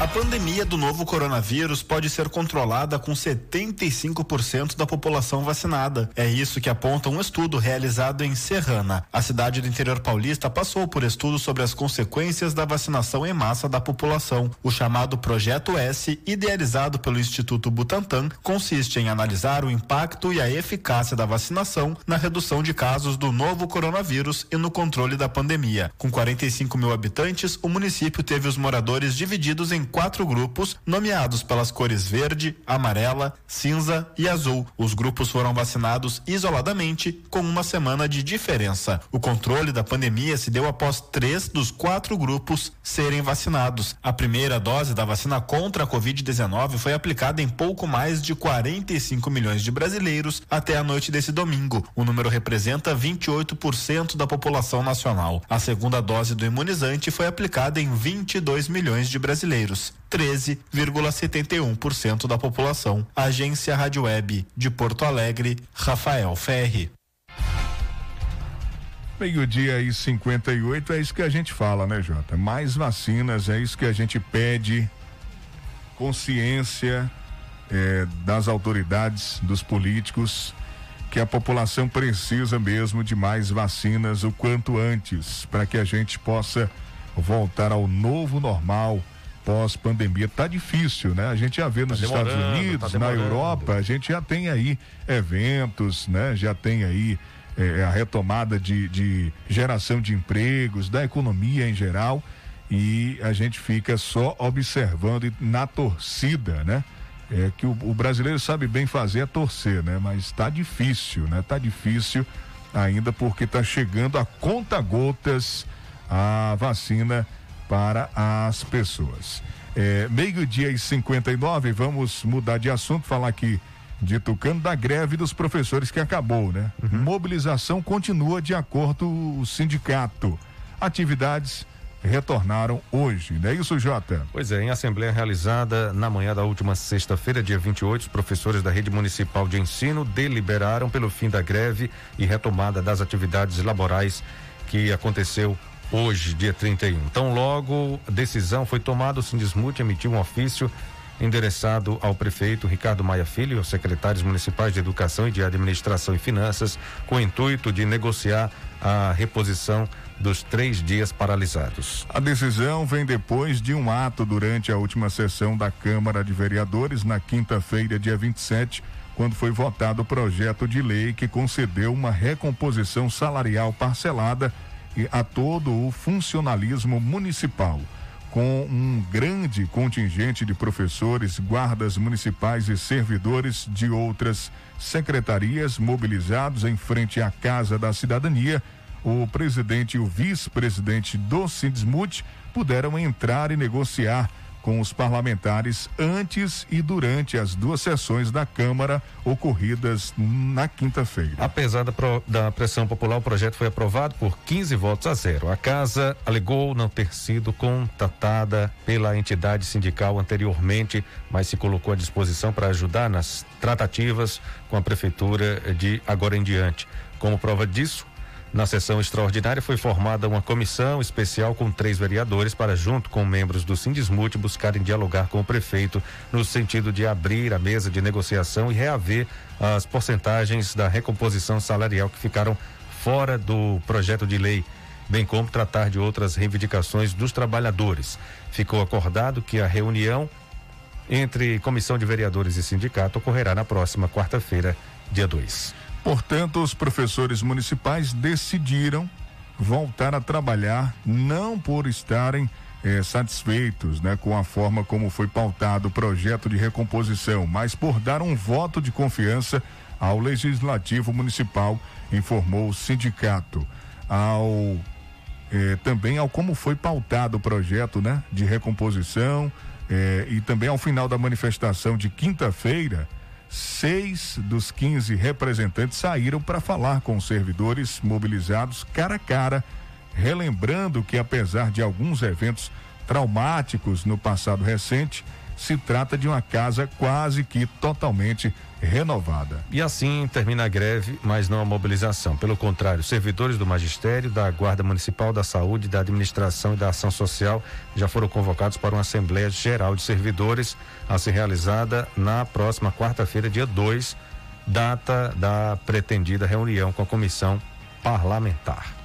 S22: A pandemia do novo coronavírus pode ser controlada com 75% da população vacinada. É isso que aponta um estudo realizado em Serrana. A cidade do interior paulista passou por estudos sobre as consequências da vacinação em massa da população. O chamado Projeto S, idealizado pelo Instituto Butantan, consiste em analisar o impacto e a eficácia da vacinação na redução de casos do novo coronavírus e no controle da pandemia. Com 45 mil habitantes, o município teve os moradores divididos em quatro grupos, nomeados pelas cores verde, amarela, cinza e azul. Os grupos foram vacinados isoladamente, com uma semana de diferença. O controle da pandemia se deu após três dos quatro grupos serem vacinados. A primeira dose da vacina contra a Covid-19 foi aplicada em pouco mais de 45 milhões de brasileiros até a noite desse domingo. O número representa 28% da população nacional. A segunda dose do imunizante foi aplicada em 22 milhões de brasileiros. 13,71% da população. Agência Rádio Web de Porto Alegre, Rafael Ferri.
S2: Meio-dia e 58 é isso que a gente fala, né, Jota? Mais vacinas, é isso que a gente pede. Consciência é, das autoridades, dos políticos, que a população precisa mesmo de mais vacinas o quanto antes, para que a gente possa voltar ao novo normal pós-pandemia. Tá difícil, né? A gente já vê nos tá Estados Unidos, tá na Europa, a gente já tem aí eventos, né? Já tem aí é, a retomada de, de geração de empregos, da economia em geral, e a gente fica só observando e na torcida, né? É que o, o brasileiro sabe bem fazer é torcer, né? Mas está difícil, né? Tá difícil ainda porque está chegando a conta gotas a vacina para as pessoas. É, Meio-dia e 59, vamos mudar de assunto, falar aqui de Tucano da greve dos professores que acabou, né? Uhum. Mobilização continua de acordo com o sindicato. Atividades retornaram hoje, não é isso, Jota?
S1: Pois é, em assembleia realizada na manhã da última sexta-feira, dia 28, os professores da rede municipal de ensino deliberaram pelo fim da greve e retomada das atividades laborais que aconteceu hoje, dia 31. Então, logo a decisão foi tomada, o Sindismute emitiu um ofício endereçado ao prefeito Ricardo Maia Filho e aos secretários municipais de Educação e de Administração e Finanças, com o intuito de negociar a reposição dos três dias paralisados.
S2: A decisão vem depois de um ato durante a última sessão da Câmara de Vereadores, na quinta-feira, dia 27, quando foi votado o projeto de lei que concedeu uma recomposição salarial parcelada a todo o funcionalismo municipal com um grande contingente de professores, guardas municipais e servidores de outras secretarias mobilizados em frente à Casa da Cidadania, o presidente e o vice-presidente do Sindesmut puderam entrar e negociar com os parlamentares antes e durante as duas sessões da Câmara ocorridas na quinta-feira.
S1: Apesar da, pro, da, pressão popular, o projeto foi aprovado por 15 votos a zero. A casa alegou não ter sido contatada pela entidade sindical anteriormente, mas se colocou à disposição para ajudar nas tratativas com a prefeitura de agora em diante. Como prova disso, na sessão extraordinária foi formada uma comissão especial com três vereadores para, junto com membros do Sindismute, buscarem dialogar com o prefeito no sentido de abrir a mesa de negociação e reaver as porcentagens da recomposição salarial que ficaram fora do projeto de lei, bem como tratar de outras reivindicações dos trabalhadores. Ficou acordado que a reunião entre comissão de vereadores e sindicato ocorrerá na próxima quarta-feira, dia 2.
S2: Portanto, os professores municipais decidiram voltar a trabalhar, não por estarem eh, satisfeitos né, com a forma como foi pautado o projeto de recomposição, mas por dar um voto de confiança ao Legislativo Municipal, informou o sindicato. Ao eh, também ao como foi pautado o projeto né, de recomposição eh, e também ao final da manifestação de quinta-feira seis dos 15 representantes saíram para falar com os servidores mobilizados cara a cara, relembrando que, apesar de alguns eventos traumáticos no passado recente, se trata de uma casa quase que totalmente renovada.
S1: E assim termina a greve, mas não a mobilização. Pelo contrário, servidores do magistério, da Guarda Municipal da Saúde, da Administração e da Ação Social já foram convocados para uma Assembleia Geral de Servidores a ser realizada na próxima quarta-feira, dia 2, data da pretendida reunião com a comissão parlamentar.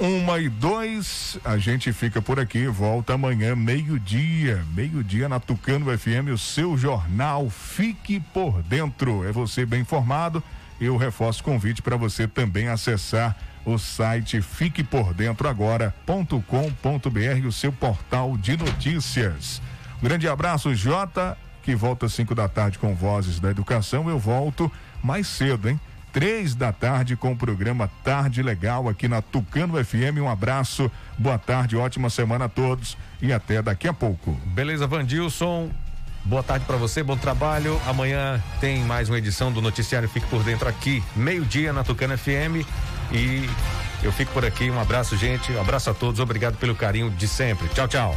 S2: Uma e dois, a gente fica por aqui, volta amanhã, meio-dia, meio-dia na Tucano FM, o seu jornal Fique por Dentro. É você bem informado. Eu reforço o convite para você também acessar o site fiquepordentroagora.com.br, o seu portal de notícias. Um grande abraço, Jota, que volta às 5 da tarde com Vozes da Educação. Eu volto mais cedo, hein? Três da tarde com o programa Tarde Legal aqui na Tucano FM. Um abraço, boa tarde, ótima semana a todos e até daqui a pouco.
S1: Beleza, Vandilson. Boa tarde para você, bom trabalho. Amanhã tem mais uma edição do Noticiário Fique por Dentro aqui, meio-dia na Tucano FM. E eu fico por aqui. Um abraço, gente. Um abraço a todos. Obrigado pelo carinho de sempre. Tchau, tchau.